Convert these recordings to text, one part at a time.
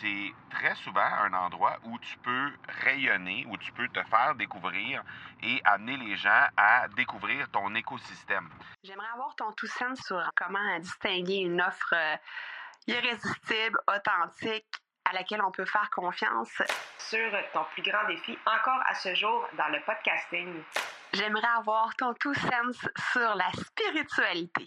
c'est très souvent un endroit où tu peux rayonner, où tu peux te faire découvrir et amener les gens à découvrir ton écosystème. J'aimerais avoir ton tout sens sur comment distinguer une offre euh, irrésistible, authentique, à laquelle on peut faire confiance. Sur ton plus grand défi encore à ce jour dans le podcasting. J'aimerais avoir ton tout sens sur la spiritualité.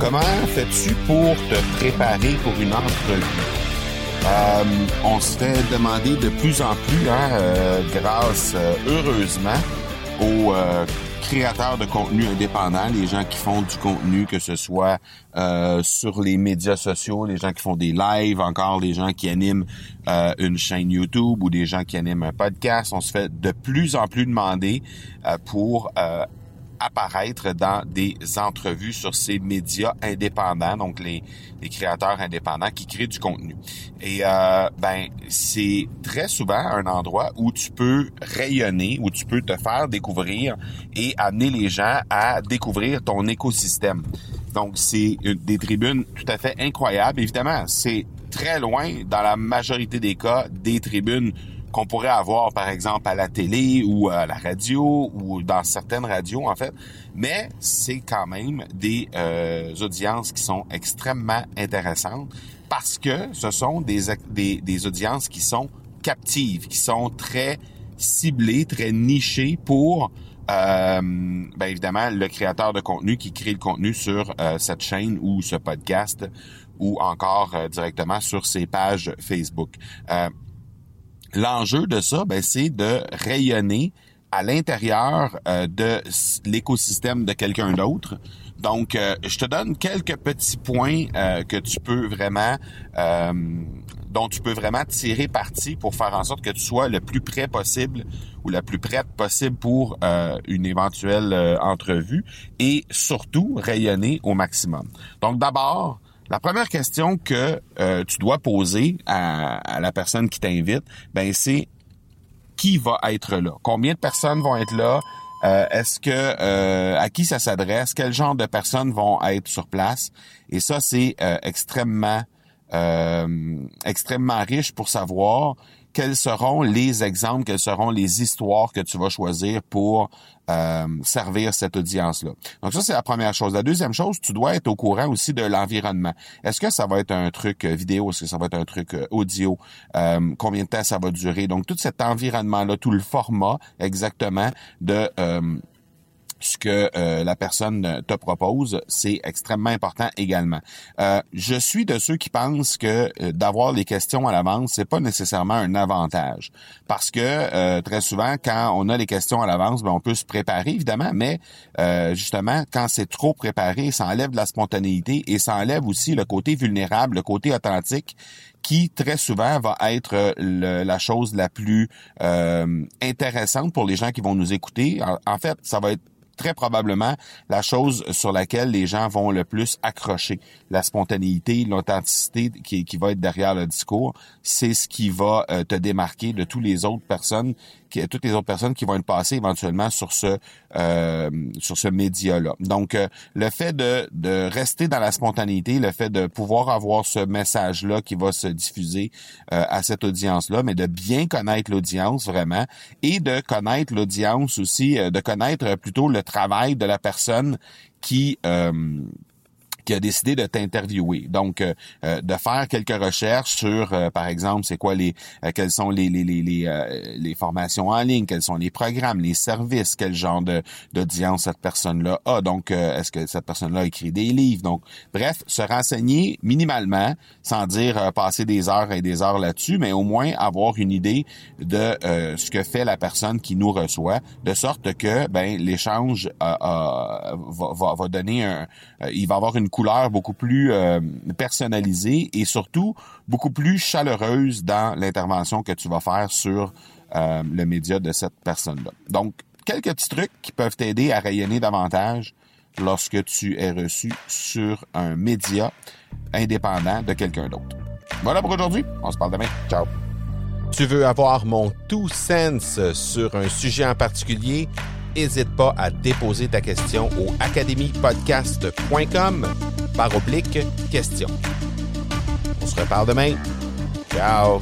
Comment fais-tu pour te préparer pour une entrevue? Euh, on se fait demander de plus en plus, hein, euh, grâce euh, heureusement aux créateurs de contenu indépendants, les gens qui font du contenu, que ce soit sur les médias sociaux, les gens qui font des lives, encore les gens qui animent une chaîne YouTube ou des gens qui animent un podcast. On se fait de plus en plus demander pour apparaître dans des entrevues sur ces médias indépendants, donc les, créateurs indépendants qui créent du contenu. Et euh, ben c'est très souvent un endroit où tu peux rayonner, où tu peux te faire découvrir et amener les gens à découvrir ton écosystème. Donc c'est des tribunes tout à fait incroyables. Évidemment, c'est très loin dans la majorité des cas des tribunes qu'on pourrait avoir, par exemple, à la télé ou à la radio ou dans certaines radios, en fait. Mais c'est quand même des euh, audiences qui sont extrêmement intéressantes parce que ce sont des, des, des audiences qui sont captives, qui sont très ciblées, très nichées pour euh, ben évidemment le créateur de contenu qui crée le contenu sur euh, cette chaîne ou ce podcast ou encore euh, directement sur ses pages Facebook. L'enjeu de ça, ben, c'est de rayonner à l'intérieur euh, de l'écosystème de quelqu'un d'autre. Donc, euh, je te donne quelques petits points euh, que tu peux vraiment, dont tu peux vraiment tirer parti pour faire en sorte que tu sois le plus près possible ou la plus prête possible pour une éventuelle entrevue et surtout rayonner au maximum. Donc, d'abord, la première question que euh, tu dois poser à, la personne qui t'invite, ben c'est qui va être là, combien de personnes vont être là, euh, est-ce que euh, à qui ça s'adresse, quel genre de personnes vont être sur place, et ça c'est extrêmement extrêmement riche pour savoir quels seront les exemples, quelles seront les histoires que tu vas choisir pour euh, servir cette audience-là. Donc ça, c'est la première chose. La deuxième chose, tu dois être au courant aussi de l'environnement. Est-ce que ça va être un truc euh, vidéo? Est-ce que ça va être un truc euh, audio? combien de temps ça va durer? Donc tout cet environnement-là, tout le format exactement de ce que euh, la personne te propose, c'est extrêmement important également. Euh, je suis de ceux qui pensent que euh, d'avoir les questions à l'avance, c'est pas nécessairement un avantage, parce que très souvent, quand on a les questions à l'avance, ben, on peut se préparer évidemment, mais justement, quand c'est trop préparé, ça enlève de la spontanéité et ça enlève aussi le côté vulnérable, le côté authentique qui très souvent va être la chose la plus intéressante pour les gens qui vont nous écouter. en fait, ça va être très probablement la chose sur laquelle les gens vont le plus accrocher. La spontanéité, l'authenticité qui, qui va être derrière le discours, c'est ce qui va euh, te démarquer de toutes les autres personnes qui, toutes les autres personnes qui vont être passées éventuellement sur ce euh, média-là. Donc, euh, le fait de, rester dans la spontanéité, le fait de pouvoir avoir ce message-là qui va se diffuser euh, à cette audience-là, mais de bien connaître l'audience vraiment et de connaître l'audience aussi, de connaître plutôt le travail de la personne qui qui a décidé de t'interviewer. Donc, euh, euh, de faire quelques recherches sur, euh, par exemple, c'est quoi les, quelles sont les les, les, les, les, formations en ligne, quels sont les programmes, les services, quel genre de d'audience cette personne-là a. Donc, est-ce que cette personne-là écrit des livres? Donc, bref, se renseigner minimalement, sans dire passer des heures et des heures là-dessus, mais au moins avoir une idée de ce que fait la personne qui nous reçoit, de sorte que ben l'échange va, va, va donner un, il va avoir une couleur beaucoup plus euh, personnalisée et surtout beaucoup plus chaleureuse dans l'intervention que tu vas faire sur euh, le média de cette personne-là. Donc, quelques petits trucs qui peuvent t'aider à rayonner davantage lorsque tu es reçu sur un média indépendant de quelqu'un d'autre. Voilà pour aujourd'hui. On se parle demain. Ciao. Tu veux avoir mon tout sens sur un sujet en particulier? N'hésite pas à déposer ta question au academypodcast.com par oblique question. On se reparle demain. Ciao!